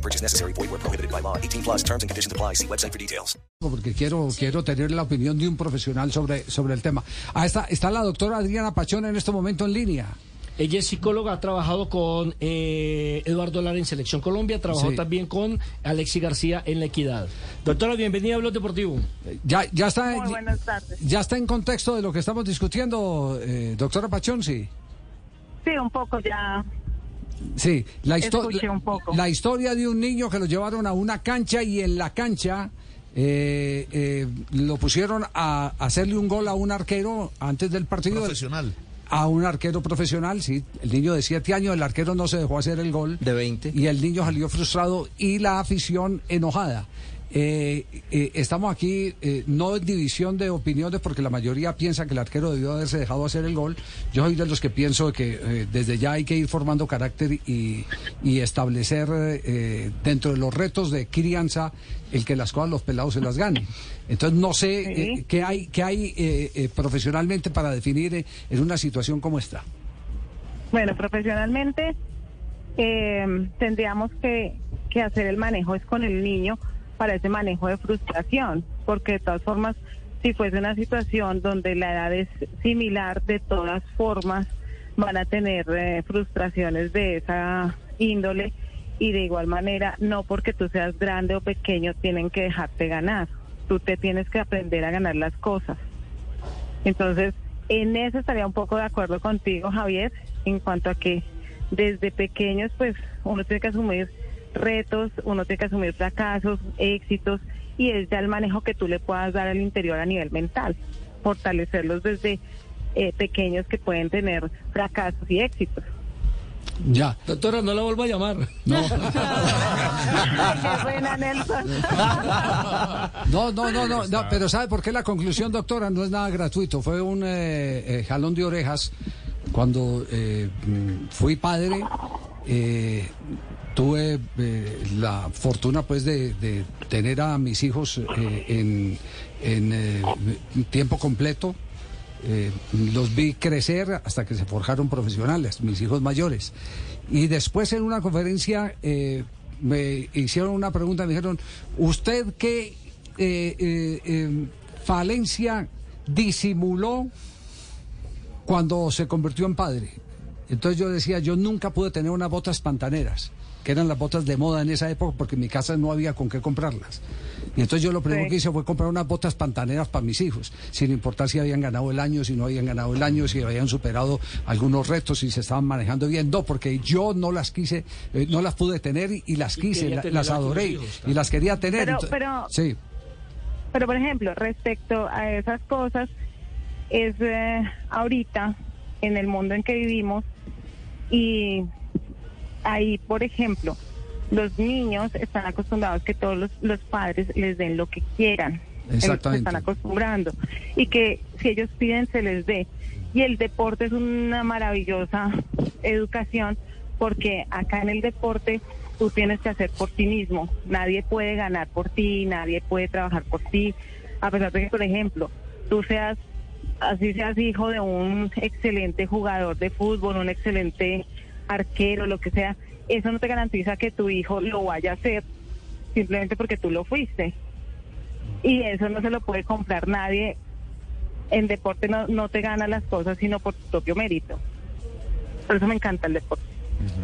No purchase necessary. Void where prohibited by law. 18 plus terms and conditions apply. See website for details. porque quiero, quiero tener la opinión de un profesional sobre, sobre el tema. Ah, está, está la doctora Adriana Pachón en este momento en línea. Ella es psicóloga, ha trabajado con eh, Eduardo Lara en Selección Colombia, trabajó Sí. también con Alexi García en La Equidad. Doctora, bienvenida a Blog Deportivo. Ya, ya, está, Muy buenas tardes. ya está en contexto de lo que estamos discutiendo, eh, doctora Pachón, sí. Sí, un poco ya. Sí, la, histo- Escuché un poco. la historia de un niño que lo llevaron a una cancha y en la cancha eh, eh, lo pusieron a hacerle un gol a un arquero antes del partido. profesional. A un arquero profesional, sí. El niño de 7 años, el arquero no se dejó hacer el gol. De 20. Y el niño salió frustrado y la afición enojada. Eh, eh, estamos aquí eh, no en división de opiniones porque la mayoría piensa que el arquero debió haberse dejado hacer el gol. Yo soy de los que pienso que eh, desde ya hay que ir formando carácter y, y establecer eh, dentro de los retos de crianza el que las cosas los pelados se las ganen. Entonces no sé qué hay, qué hay eh, eh, profesionalmente para definir eh, en una situación como esta. Bueno, profesionalmente eh, tendríamos que, que hacer el manejo es con el niño para ese manejo de frustración, porque de todas formas, si fuese una situación donde la edad es similar, de todas formas van a tener eh, frustraciones de esa índole y de igual manera, no porque tú seas grande o pequeño, tienen que dejarte ganar. Tú te tienes que aprender a ganar las cosas. Entonces, en eso estaría un poco de acuerdo contigo, Javier, en cuanto a que desde pequeños, pues uno tiene que asumir retos, uno tiene que asumir fracasos, éxitos, y es ya el manejo que tú le puedas dar al interior a nivel mental, fortalecerlos desde eh, pequeños que pueden tener fracasos y éxitos. Ya. Doctora, no la vuelva a llamar. No. Qué buena, Nelson. No, no, no, no, no, pero ¿sabe por qué la conclusión, doctora? No es nada gratuito, fue un eh, eh, jalón de orejas cuando eh, mm, fui padre. Eh, tuve eh, la fortuna pues de, tener a mis hijos eh, en, en tiempo completo. Los vi crecer hasta que se forjaron profesionales, mis hijos mayores. Y después en una conferencia me hicieron una pregunta, me dijeron, ¿usted qué eh, falencia disimuló cuando se convirtió en padre? Entonces yo decía, yo nunca pude tener unas botas pantaneras, que eran las botas de moda en esa época porque en mi casa no había con qué comprarlas. Y entonces yo lo primero Sí. que hice fue comprar unas botas pantaneras para mis hijos, sin importar si habían ganado el año, si no habían ganado el año, si habían superado algunos retos, si se estaban manejando bien. No, porque yo no las quise, eh, no las pude tener y, y las Y quise, la- las adoré hijos, y las quería tener. Pero- pero- sí. Pero, por ejemplo, respecto a esas cosas, es eh, ahorita, en el mundo en que vivimos, y ahí, por ejemplo, los niños están acostumbrados que todos los, los padres les den lo que quieran. Exactamente. Se están acostumbrando. Y que si ellos piden, se les dé. Y el deporte es una maravillosa educación porque acá en el deporte tú tienes que hacer por ti mismo. Nadie puede ganar por ti, nadie puede trabajar por ti. A pesar de que, por ejemplo, tú seas, así seas hijo de un excelente jugador de fútbol, un excelente arquero, lo que sea, eso no te garantiza que tu hijo lo vaya a hacer simplemente porque tú lo fuiste. Y eso no se lo puede comprar nadie. En deporte no, no te gana las cosas sino por tu propio mérito. Por eso me encanta el deporte.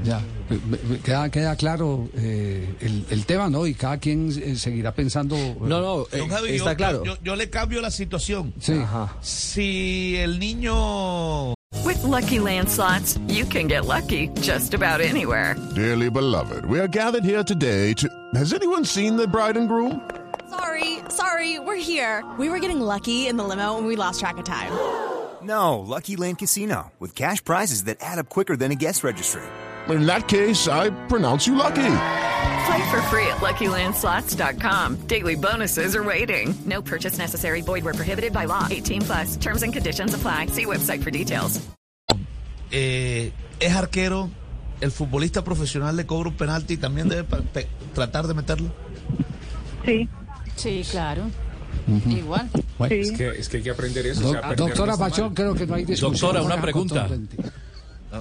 Ya, me- me- queda, queda claro eh, el, el tema, ¿no? Y cada quien eh, seguirá pensando. eh, No, no, eh, Javi, está yo, claro. Yo, yo le cambio la situación. Sí. Ajá. Si el niño With Lucky Land slots, you can get lucky just about anywhere. Dearly beloved, we are gathered here today to. Has anyone seen the bride and groom? Sorry, sorry, we're here. We were getting lucky in the limo and we lost track of time. No, Lucky Land Casino, with cash prizes that add up quicker than a guest registry. In that case, I pronounce you lucky. Play for free at LuckyLandSlots.com. Daily bonuses are waiting. No purchase necessary. Void were prohibited by law. 18 plus. Terms and conditions apply. See website for details. eh, es arquero, el futbolista profesional le cobra un penalti y también debe tratar de meterlo. Sí, Sí, claro. Igual. Bueno, sí. Es que, es que hay que aprender eso. doc- o sea, doctora Pachón, creo que no hay discusión. Doctora, una pregunta. contundente.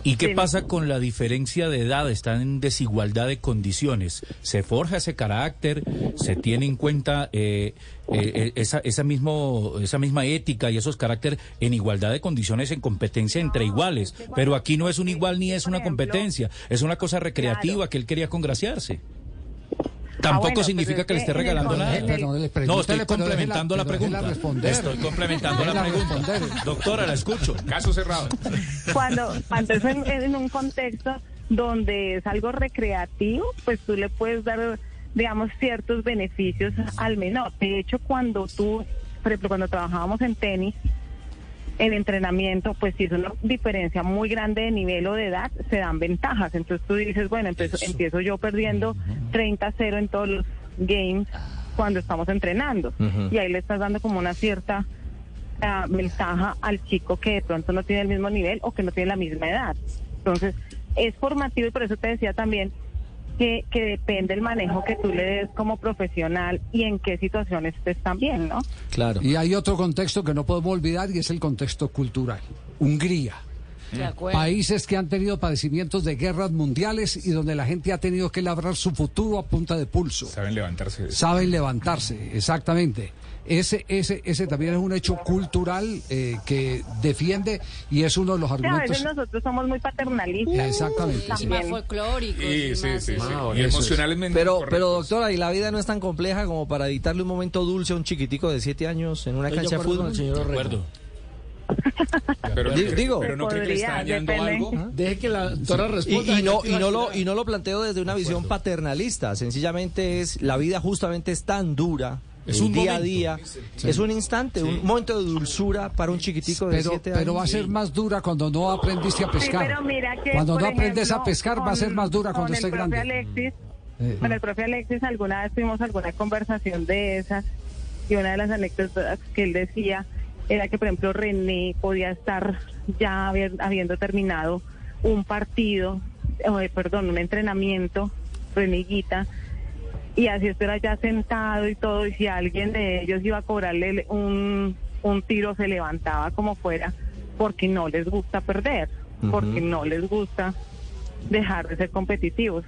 ¿Y qué Sí. pasa con la diferencia de edad? Están en desigualdad de condiciones. ¿Se forja ese carácter? ¿Se tiene en cuenta eh, eh, esa, esa, mismo, esa misma ética y esos caracteres en igualdad de condiciones, en competencia entre iguales? Pero aquí no es un igual ni es una competencia. Es una cosa recreativa que él quería congraciarse. Tampoco bueno, significa que le es esté regalando nada. No, estoy complementando la pregunta. Estoy complementando la pregunta. Doctora, la escucho. Caso cerrado. cuando, cuando es en, en un contexto donde es algo recreativo, pues tú le puedes dar, digamos, ciertos beneficios al menor. De hecho, cuando tú, por ejemplo, cuando trabajábamos en tenis, en entrenamiento, pues si es una diferencia muy grande de nivel o de edad, se dan ventajas. Entonces tú dices, bueno, empiezo, empiezo yo perdiendo 30-0 en todos los games cuando estamos entrenando. Y ahí le estás dando como una cierta ah, ventaja al chico que de pronto no tiene el mismo nivel o que no tiene la misma edad. Entonces, es formativo y por eso te decía también que, que depende el manejo que tú le des como profesional y en qué situaciones estés también, ¿no? Claro. Y hay otro contexto que no podemos olvidar y es el contexto cultural. Hungría. De acuerdo. Países que han tenido padecimientos de guerras mundiales y donde la gente ha tenido que labrar su futuro a punta de pulso. Saben levantarse. Saben levantarse, exactamente. Ese, ese, ese también es un hecho cultural eh, que defiende y es uno de los a argumentos. veces nosotros somos muy paternalistas. Exactamente, Y más También. folclóricos. Sí, y sí, más, sí. sí. Ah, y emocionalmente. Pero, correctos. pero doctora, ¿y la vida no es tan compleja como para editarle un momento dulce a un chiquitico de 7 años en una cancha de fútbol? el señor De acuerdo. Pero, Di- digo. pero no cree que le está dañando depende. algo. Deje que la doctora Y, responda. y no, señor y, no lo, y no lo planteo desde una visión paternalista, sencillamente es, la vida justamente es tan dura, Es un día a momento. día, es un instante, un momento de dulzura para un chiquitico de Pero, 7 años. pero va a ser más dura cuando no aprendiste a pescar. pero mira que, cuando no aprendes a pescar va a ser con- más dura cuando con estés grande. Alexis, Eh, con el profe Alexis alguna vez tuvimos alguna conversación de esas y una de las anécdotas que él decía era que, por ejemplo, René podía estar ya haber- habiendo terminado un partido, eh, perdón, un entrenamiento, Reneguita, y así estuviera ya sentado y todo, y si alguien de ellos iba a cobrarle un, un tiro, se levantaba como fuera, porque no les gusta perder, porque no les gusta dejar de ser competitivos.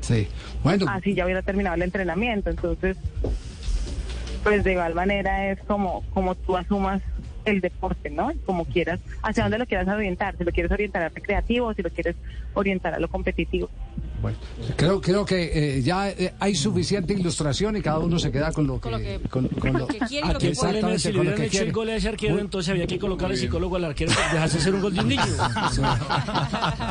sí. Bueno, Así ya hubiera terminado el entrenamiento, entonces, pues de igual manera es como, como tú asumas el deporte, ¿no? Como quieras, hacia dónde lo quieras orientar, si lo quieres orientar a recreativo, si lo quieres orientar a lo competitivo. Bueno, creo, creo que eh, ya eh, hay suficiente ilustración y cada uno se queda con lo que, Con lo que- con- con lo- que quiere y ¿A lo qué que puede. problema si le hubieran hecho quiere. el gol a ese arquero, entonces había que colocar al psicólogo al arquero para dejarse hacer un gol de un niño?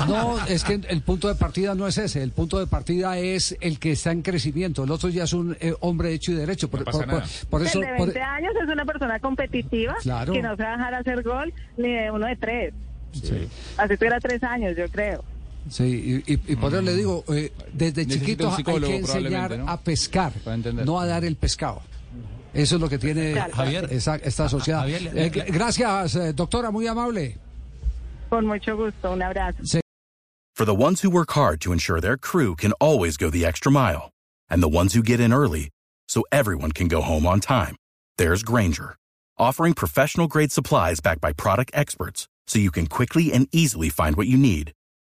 No, es que el punto de partida no es ese. El punto de partida es el que está en crecimiento. El otro ya es un eh, hombre hecho y derecho. Por, No pasa por- por- nada. por eso, el de por- 20 años es una persona competitiva Claro. que no se va a dejar hacer gol ni de uno de tres. sí, Así tuviera tres años, yo creo. Sí, y, y- y por eso le digo, eh, desde Necesita chiquitos hay que enseñar ¿no? a pescar, no a dar el pescado. Eso es lo que tiene Claro. Javier. esa- esta sociedad. Javier, Eh, gracias, eh, doctora, muy amable. Con mucho gusto, un abrazo. For the ones who work hard to ensure their crew can always go the extra mile, and the ones who get in early so everyone can go home on time, there's Granger, offering professional grade supplies backed by product experts so you can quickly and easily find what you need.